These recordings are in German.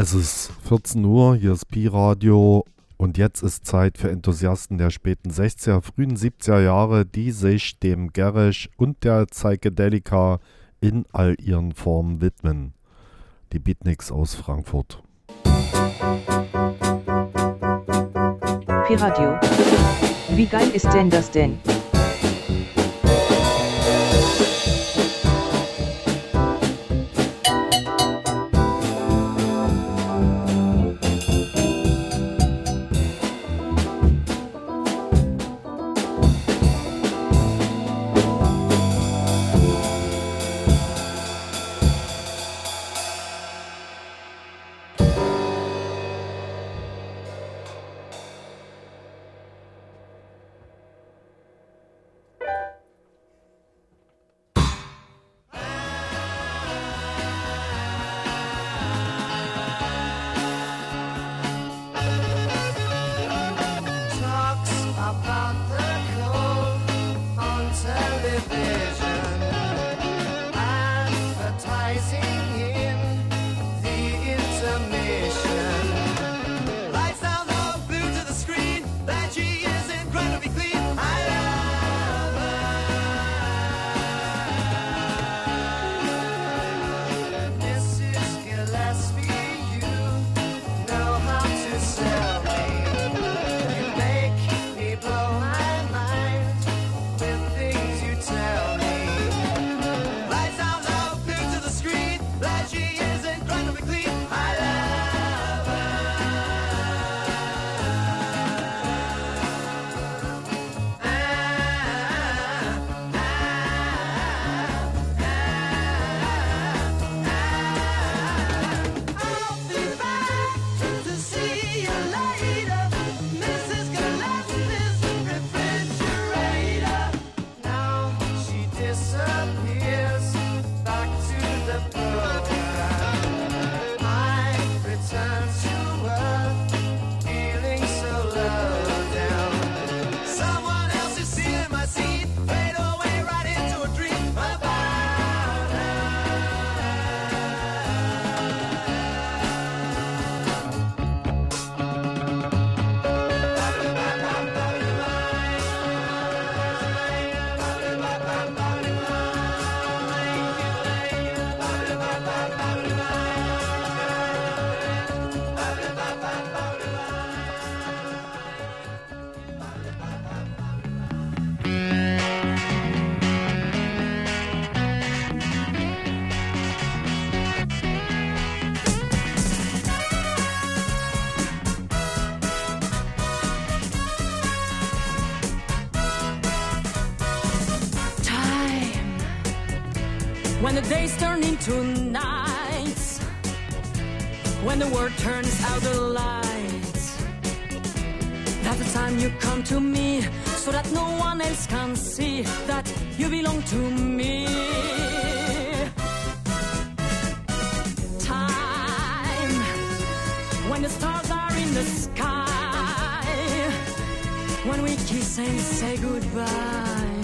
Es ist 14 Uhr, hier ist Pi-Radio und jetzt ist Zeit für Enthusiasten der späten 60er, frühen 70er Jahre, die sich dem Garish und der Psychedelika in all ihren Formen widmen. Die Beatniks aus Frankfurt. Pi-Radio. Wie geil ist denn das denn? Nights when the world turns out the lights that's the time you come to me so that no one else can see that you belong to me. Time when the stars are in the sky when we kiss and say goodbye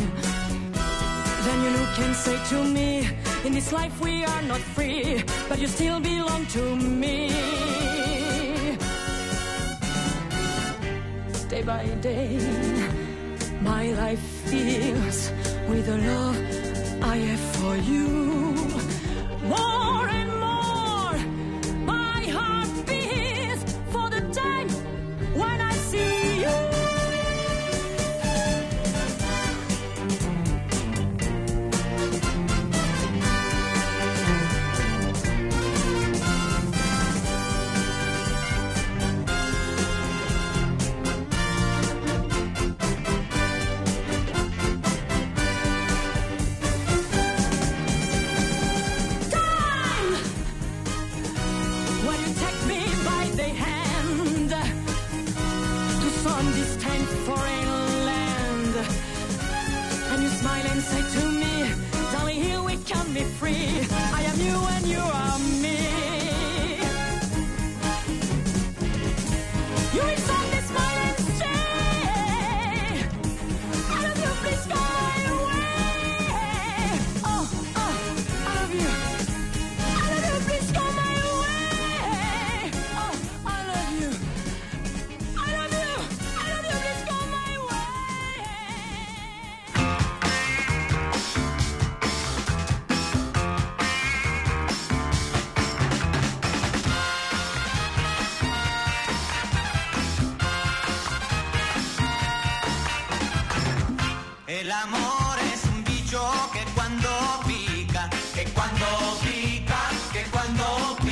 then you can say to me in this life we are not free, but you still belong to me. Day by day, my life fills with the love I have for you. More Es un bicho que cuando pica, que cuando pica, que cuando pica.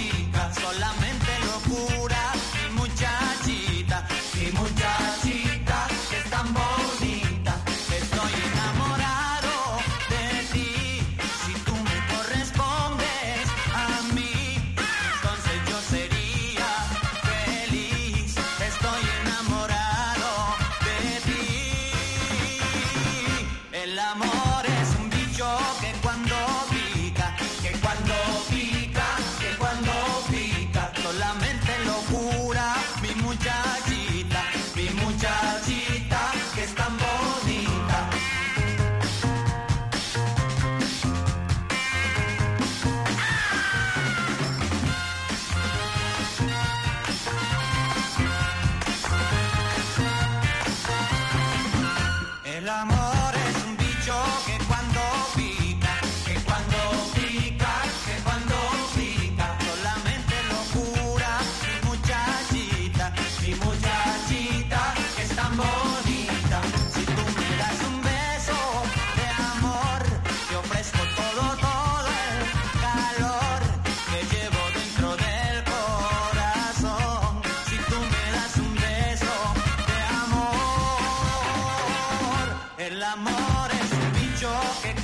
yo que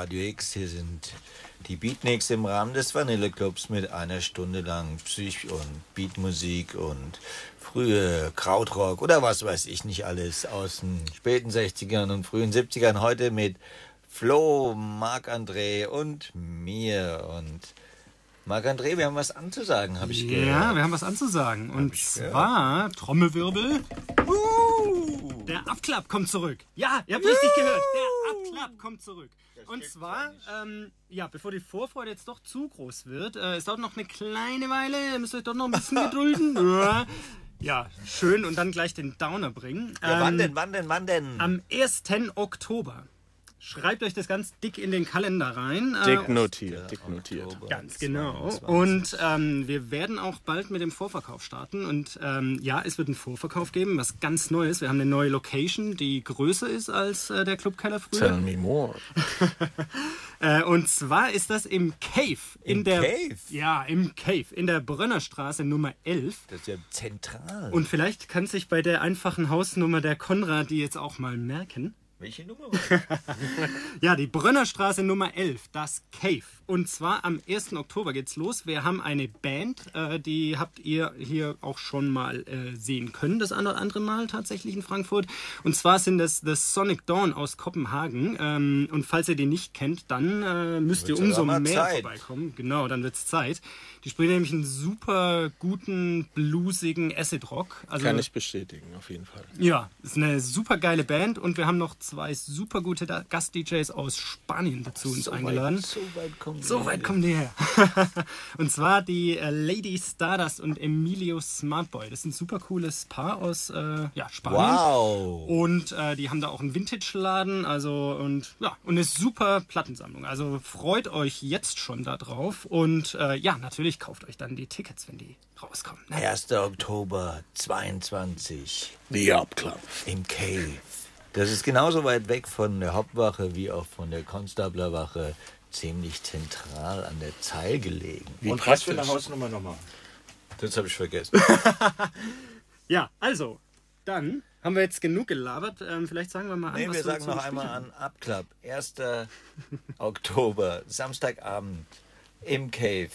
Radio X. Hier sind die Beatniks im Rahmen des Vanilleclubs mit einer Stunde lang Psych- und Beatmusik und frühe Krautrock oder was weiß ich nicht alles aus den späten 60ern und frühen 70ern. Heute mit Flo, Marc-André und mir. Und Marc-André, wir haben was anzusagen, habe ich gehört. Ja, wir haben was anzusagen. Und gehört. zwar, Trommelwirbel. Uh, der Abklapp kommt zurück. Ja, ihr habt richtig gehört. Der Abklapp kommt zurück. Und zwar, ähm, ja, bevor die Vorfreude jetzt doch zu groß wird, äh, es dauert noch eine kleine Weile, ihr müsst euch doch noch ein bisschen gedulden. Ja. Ja, schön und dann gleich den Downer bringen. Ja, wann Ähm, denn, wann denn, wann denn? Am 1. Oktober. Schreibt euch das ganz dick in den Kalender rein. Äh, Dick notiert, dick notiert. Oktober Ganz genau. 22. Und ähm, wir werden auch bald mit dem Vorverkauf starten. Und ähm, ja, es wird einen Vorverkauf geben, was ganz Neues. Wir haben eine neue Location, die größer ist als äh, der Clubkeller Tell früher. me more. Äh, und zwar ist das im Cave. In Im der, Cave? Ja, im Cave. In der Brönnerstraße Nummer 11. Das ist ja zentral. Und vielleicht kann sich bei der einfachen Hausnummer der Konrad die jetzt auch mal merken. Welche Nummer war das? Ja, die Brönnerstraße Nummer 11, das Cave. Und zwar am 1. Oktober geht's los. Wir haben eine Band, äh, die habt ihr hier auch schon mal äh, sehen können, das eine oder andere Mal tatsächlich in Frankfurt. Und zwar sind das The Sonic Dawn aus Kopenhagen. Ähm, und falls ihr die nicht kennt, dann äh, müsst ihr umso mehr Zeit. vorbeikommen. Genau, dann wird's Zeit. Die spielen nämlich einen super guten, bluesigen Acid Rock. Also, Kann ich bestätigen, auf jeden Fall. ja, ist eine super geile Band und wir haben noch zwei super gute Gast-DJs aus Spanien dazu uns eingeladen. Weit, so weit kommen So weit kommen die her. und zwar die äh, Lady Stardust und Emilio Smartboy. Das ist ein super cooles Paar aus äh, ja, Spanien. Wow. Und äh, die haben da auch einen Vintage-Laden, also und ja, und eine super Plattensammlung. Also freut euch jetzt schon da drauf. Und äh, ja, natürlich kauft euch dann die Tickets, wenn die rauskommen. Ne? 1. Oktober 22 The Up Club. im Cave. Das ist genauso weit weg von der Hauptwache wie auch von der Konstablerwache. Ziemlich zentral an der Zeil gelegen. Wie Und was für eine. Hausnummer nochmal? Das habe ich vergessen. Ja, also, dann haben wir jetzt genug gelabert. Ähm, vielleicht sagen wir mal an, Nee, was wir sagen noch einmal an Abklapp. 1. Oktober, Samstagabend im Cave.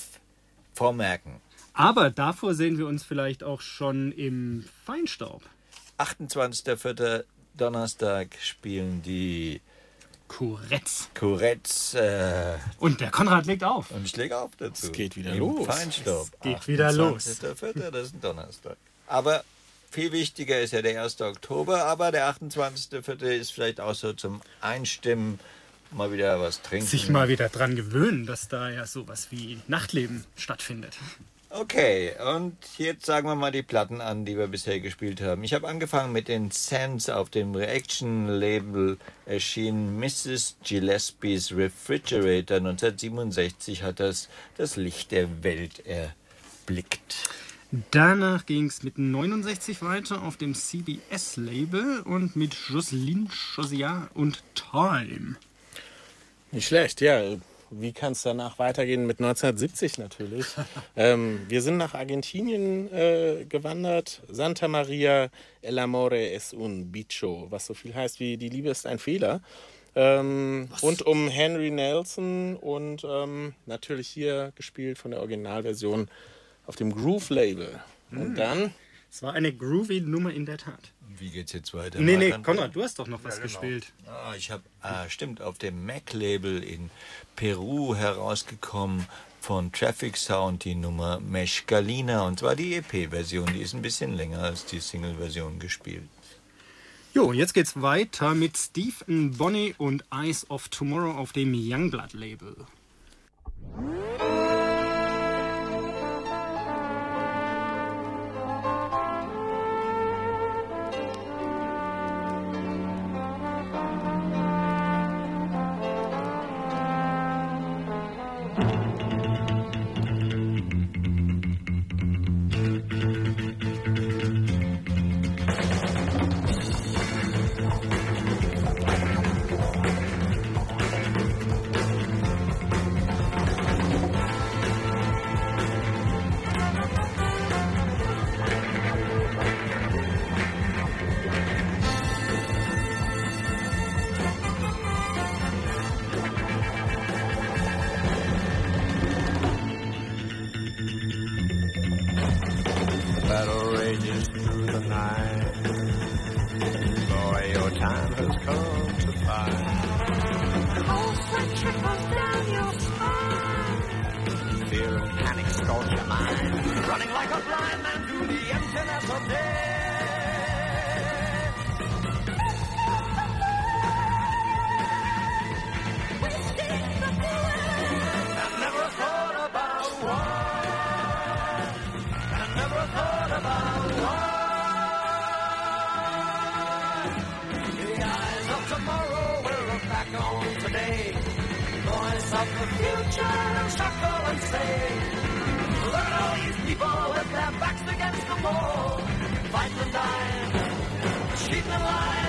Vormerken. Aber davor sehen wir uns vielleicht auch schon im Feinstaub. 28.04. Donnerstag spielen die Kuretz. Kuretz äh, Und der Konrad legt auf. und ich lege auf dazu. Es geht wieder Im los. Feinstaub. Es geht wieder los. 28.04., das ist ein Donnerstag. Aber viel wichtiger ist ja der 1. Oktober, aber der 28.04. ist vielleicht auch so zum Einstimmen mal wieder was trinken. Sich mal wieder dran gewöhnen, dass da ja sowas wie Nachtleben stattfindet. Okay, und jetzt sagen wir mal die Platten an, die wir bisher gespielt haben. Ich habe angefangen mit den Sands auf dem Reaction-Label erschienen Mrs. Gillespie's Refrigerator. 1967 hat das das Licht der Welt erblickt. Danach ging es mit 69 weiter auf dem CBS-Label und mit Jocelyn Josiah und Time. Nicht schlecht, ja. Wie kann es danach weitergehen? Mit 1970 natürlich. ähm, wir sind nach Argentinien äh, gewandert. Santa Maria, El Amore es un bicho, was so viel heißt wie die Liebe ist ein Fehler. Ähm, rund um Henry Nelson und ähm, natürlich hier gespielt von der Originalversion auf dem Groove-Label. Und dann Es war eine groovy Nummer in der Tat. Wie geht's jetzt weiter? Nee, nee? Konrad, du hast doch noch was gespielt. Ah, ich habe, ah, stimmt, auf dem Mac-Label in Peru herausgekommen von Traffic Sound die Nummer Meshkalina und zwar die EP-Version, die ist ein bisschen länger als die Single-Version gespielt. Jo, jetzt geht's weiter mit Steve N. Bonnie und Eyes of Tomorrow auf dem Youngblood-Label. going on today. Voice of the future, chuckle and say, look at all these people with their backs against the wall, fight and die, cheat and lie.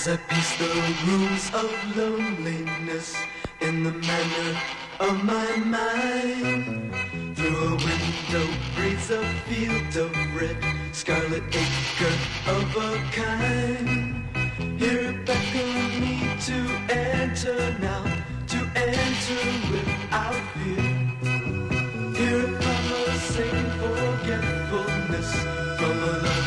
As I piece the rules of loneliness in the manner of my mind. Through a window breathes a field of red, scarlet acre of a kind. Here it beckons me to enter now, to enter without fear. Here it promising forgetfulness from a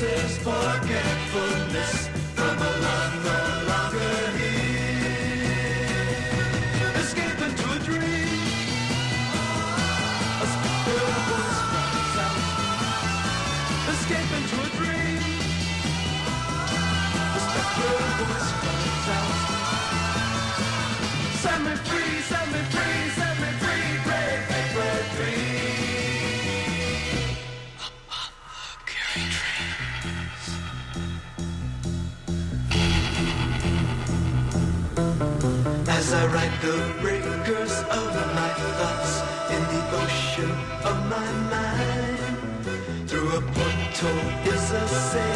faces forgetful. The breakers of my thoughts in the ocean of my mind. Through a portal is a sail.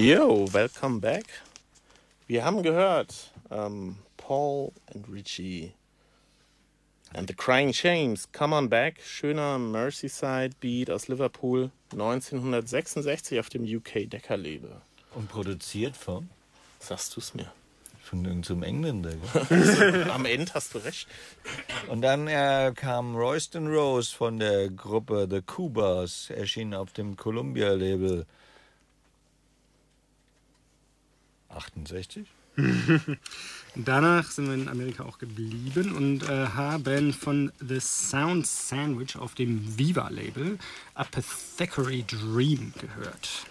Yo, welcome back. Wir haben gehört, ähm, Paul and Richie and the Crying James, Come On Back, schöner Merseyside Beat aus Liverpool, 1966 auf dem UK Decker Label. Und produziert von? Sagst du's mir? Von irgendeinem Engländer. Am Ende hast du recht. Und dann äh, kam Royston Rose von der Gruppe The Cubas, erschien auf dem Columbia-Label 68. Danach sind wir in Amerika auch geblieben und äh, haben von The Sound Sandwich auf dem Viva-Label Apothecary Dream gehört.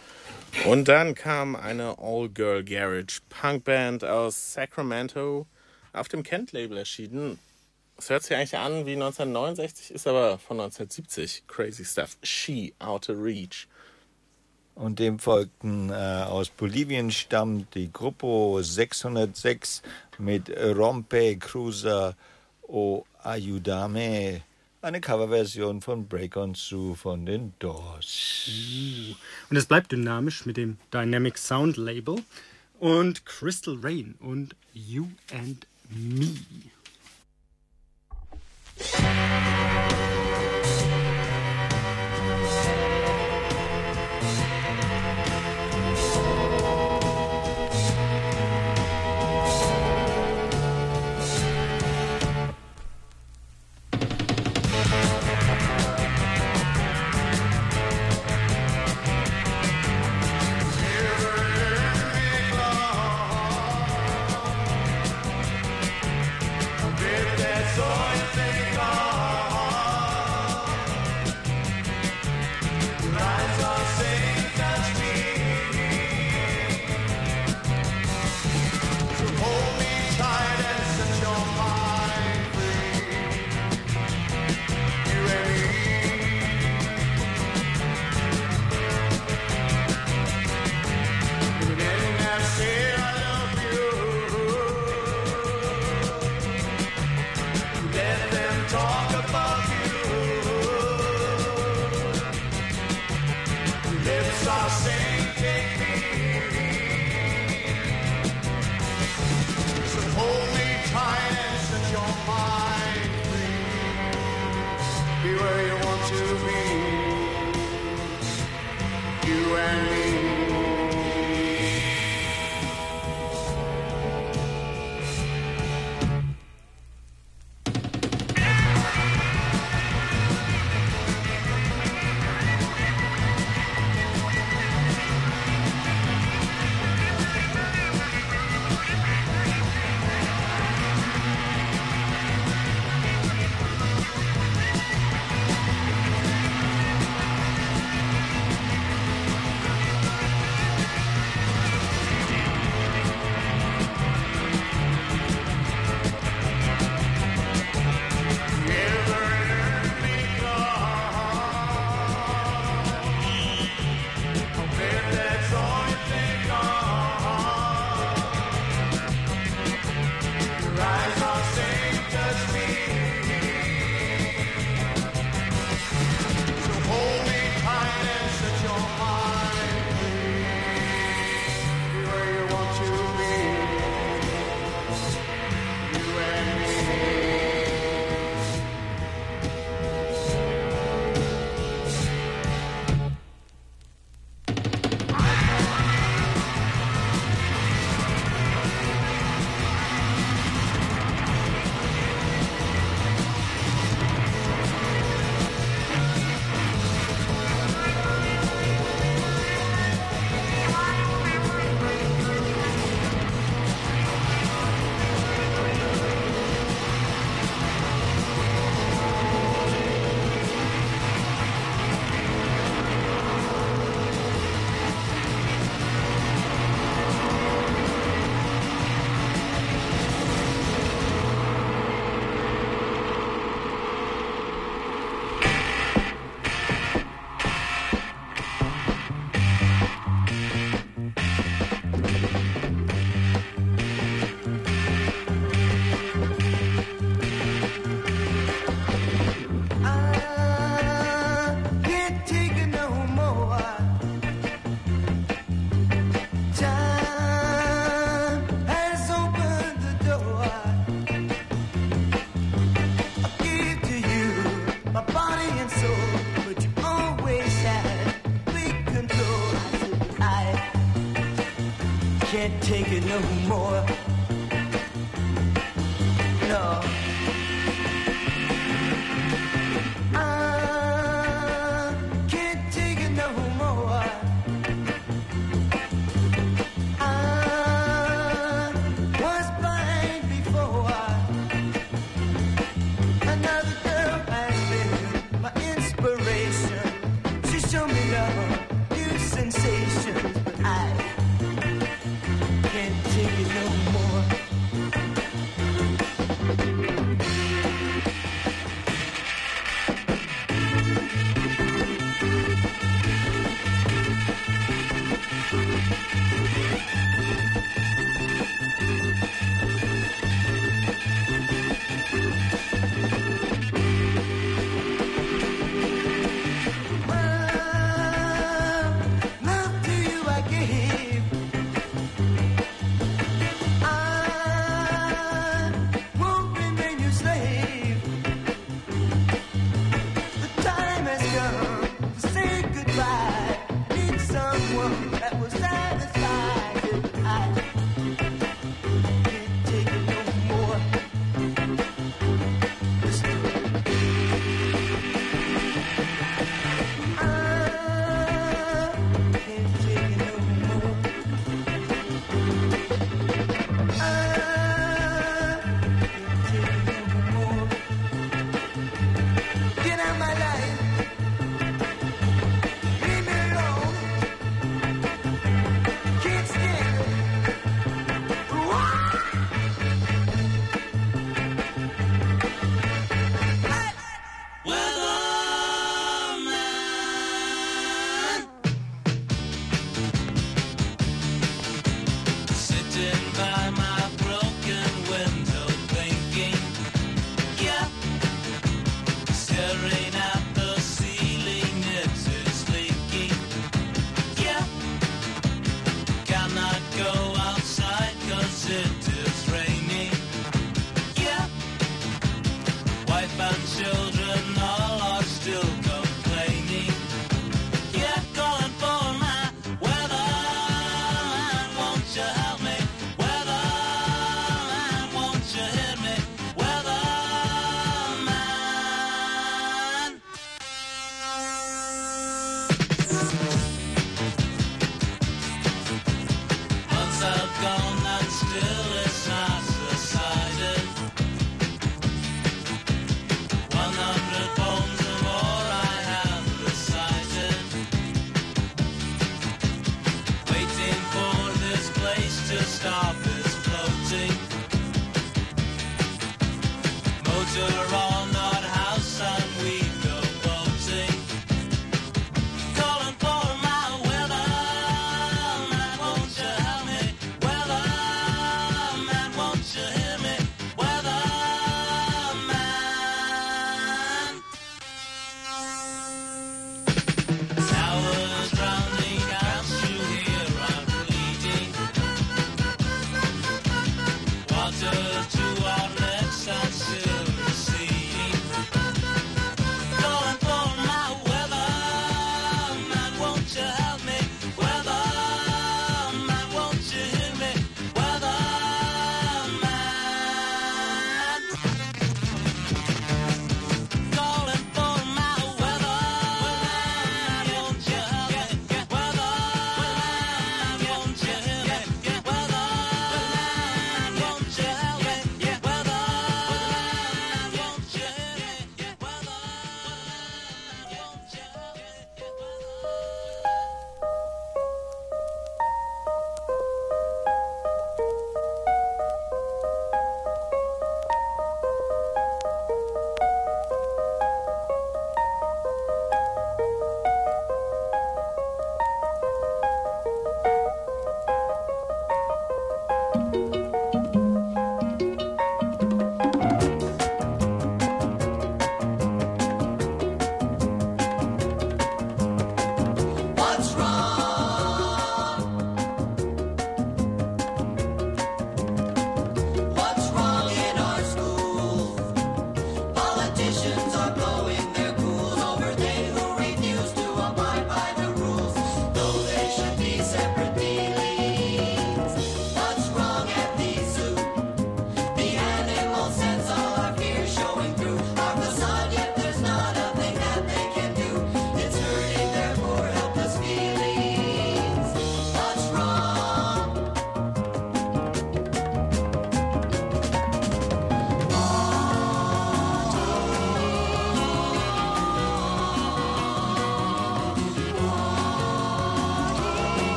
Und dann kam eine All-Girl Garage Punkband aus Sacramento auf dem Kent-Label erschienen. Es hört sich eigentlich an wie 1969, ist aber von 1970. Crazy Stuff. She Outer Reach. Und dem folgten äh, aus Bolivien stammt die Gruppe 606 mit Rompe Cruiser o Ayudame. Eine Coverversion von Break On Through von den Doors. Und es bleibt dynamisch mit dem Dynamic Sound Label und Crystal Rain und You and Me.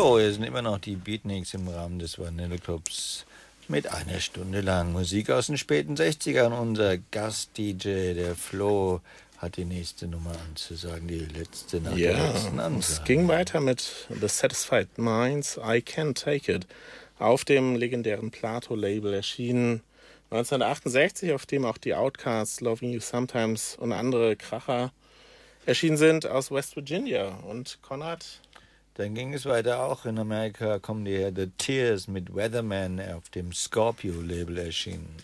So, hier sind immer noch die Beatniks im Rahmen des Vanilleclubs mit einer Stunde lang Musik aus den späten 60ern. Unser Gast-DJ, der Flo, hat die nächste Nummer anzusagen, die letzte nach der Ja, letzten es Ansage. ging weiter mit The Satisfied Minds, I Can't Take It, auf dem legendären Plato-Label erschienen 1968, auf dem auch die Outcasts, Loving You Sometimes und andere Kracher erschienen sind aus West Virginia. Und Konrad, Dann ging es weiter auch in Amerika, kommen die her, The Tears mit Weatherman auf dem Scorpio-Label erschienen.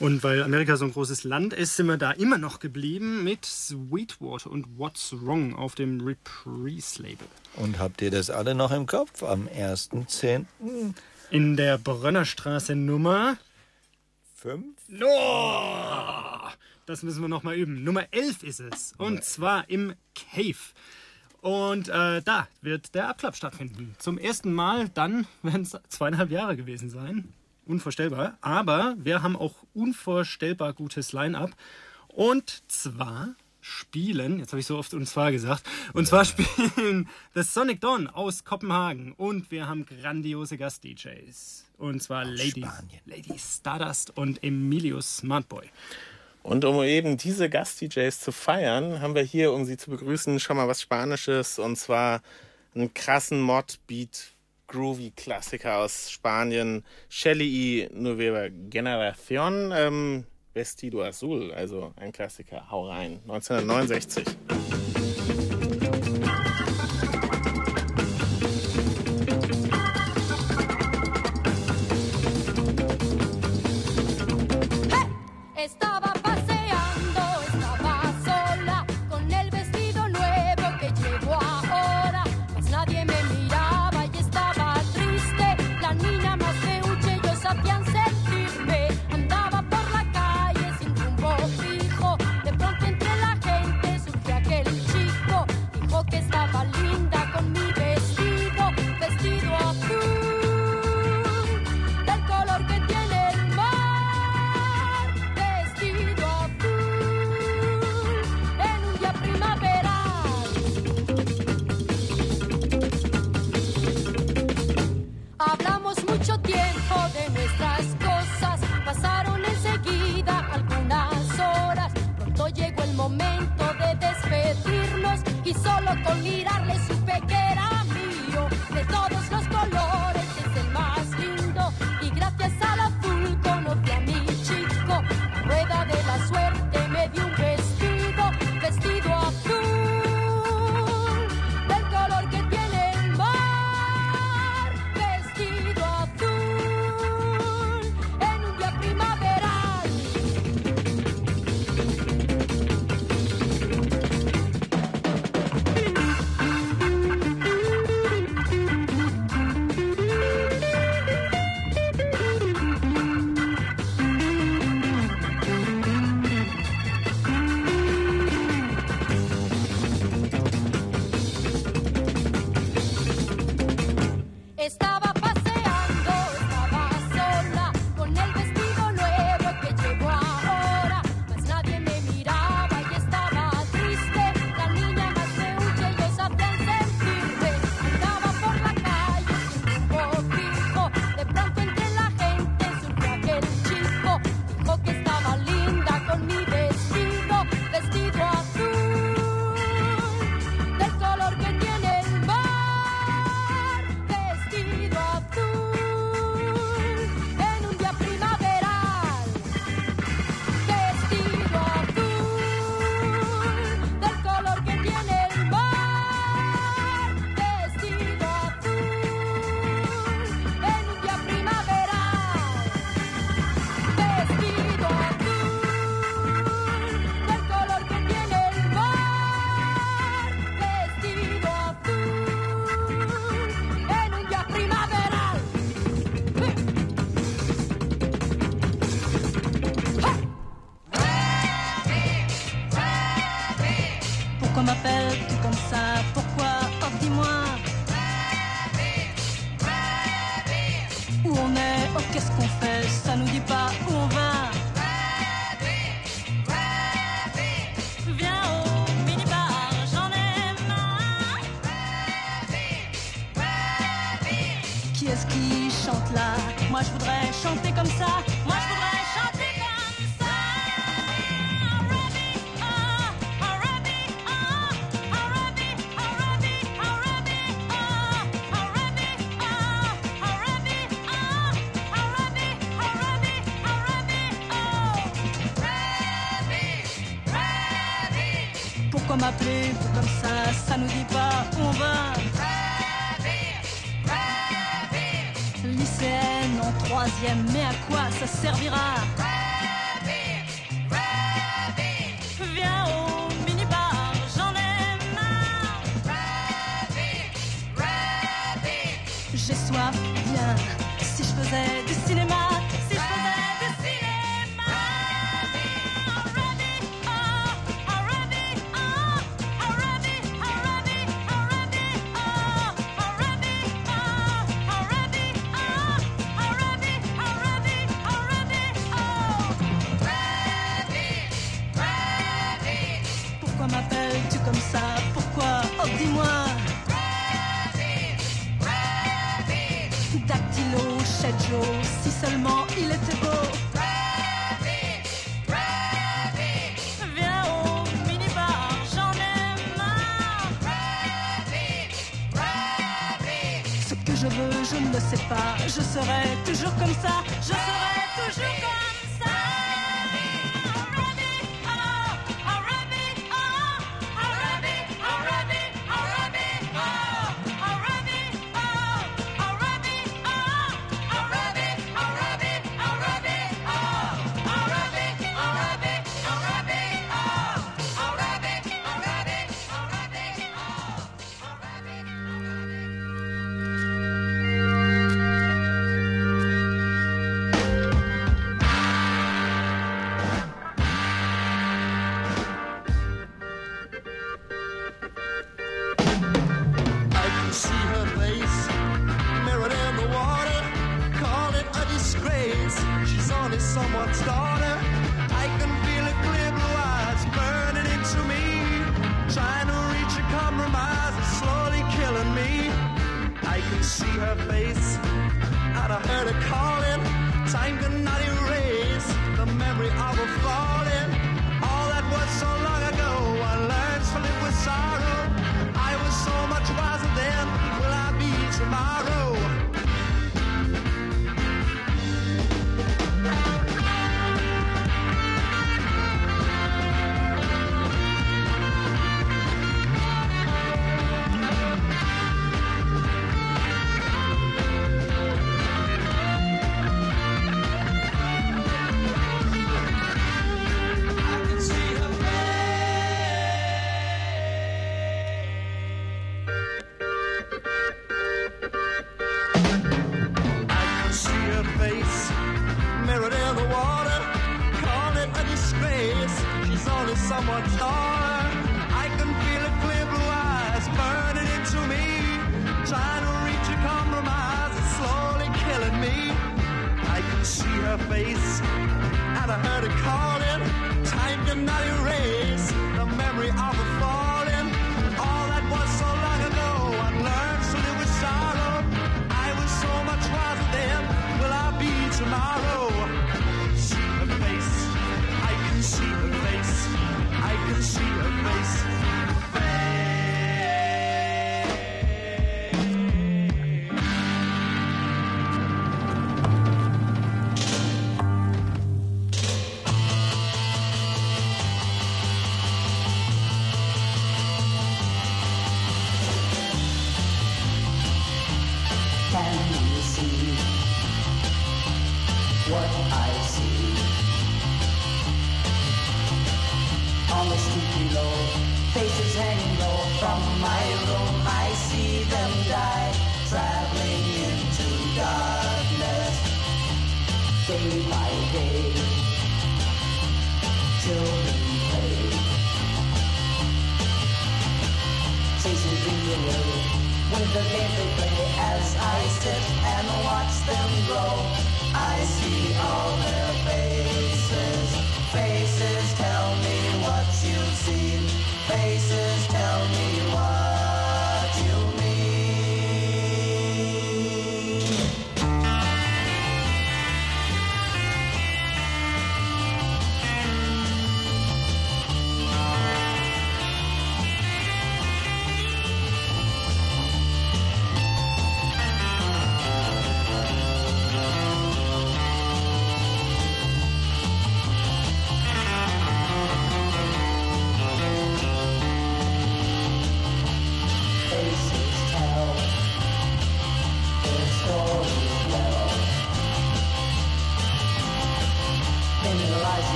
Und weil Amerika so ein großes Land ist, sind wir da immer noch geblieben mit Sweetwater und What's Wrong auf dem Reprise-Label. Und habt ihr das alle noch im Kopf? Am 1.10. In der Brennerstraße Nummer. 5? Oh, das müssen wir nochmal üben. Nummer 11 ist es. Und zwar im Cave. Und äh, da wird der Abklapp stattfinden. Zum ersten Mal, dann werden es zweieinhalb Jahre gewesen sein. Unvorstellbar. Aber wir haben auch unvorstellbar gutes Line-up. Und zwar spielen, jetzt habe ich so oft und zwar gesagt, und zwar spielen The Sonic Dawn aus Kopenhagen. Und wir haben grandiose Gast-DJs. Und zwar Lady, Lady Stardust und Emilio Smartboy. Und um eben diese Gast-DJs zu feiern, haben wir hier, um sie zu begrüßen, schon mal was Spanisches. Und zwar einen krassen Mod-Beat, Groovy-Klassiker aus Spanien. Shelly y Nueva Generación, ähm, Vestido Azul, also ein Klassiker. Hau rein. 1969.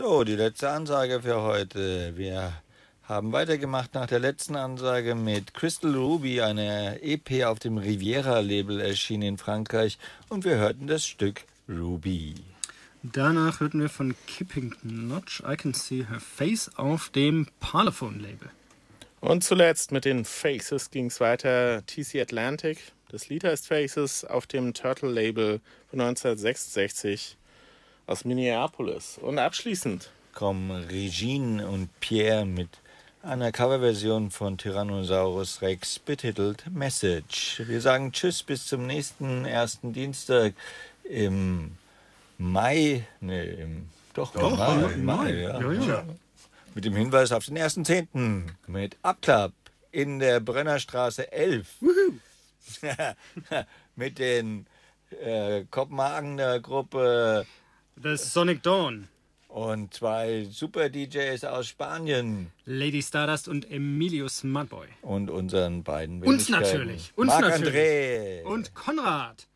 So, die letzte Ansage für heute. Wir haben weitergemacht nach der letzten Ansage mit Crystal Ruby, eine EP auf dem Riviera-Label erschienen in Frankreich und wir hörten das Stück Ruby. Danach hörten wir von Kippington Notch I Can See Her Face auf dem Parlophone-Label. Und zuletzt mit den Faces ging es weiter. TC Atlantic, das Lied heißt Faces, auf dem Turtle Label von 1966 aus Minneapolis. Und abschließend kommen Regine und Pierre mit einer Coverversion von Tyrannosaurus Rex betitelt Message. Wir sagen Tschüss bis zum nächsten ersten Dienstag im Mai. Nee, im, doch, Doch, im Mai. im Mai. ja. Ja, ja. Mit dem Hinweis auf den ersten Zehnten mit Abklapp in der Brennerstraße 11. mit den äh, Kopenhagener Gruppe Das Sonic Dawn. und zwei Super DJs aus Spanien Lady Stardust und Emilius Mudboy. und unseren beiden Uns natürlich. Uns Marc natürlich. André. Und Konrad.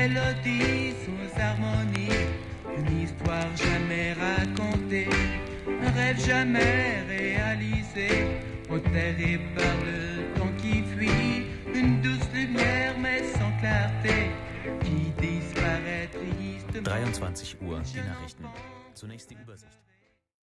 Mélodie sans harmonie, une histoire jamais racontée, un rêve jamais réalisé, enterré par le temps qui fuit, une douce lumière mais sans clarté, qui disparaît tristement. 23 Uhr, die Nachrichten. Zunächst die Übersicht.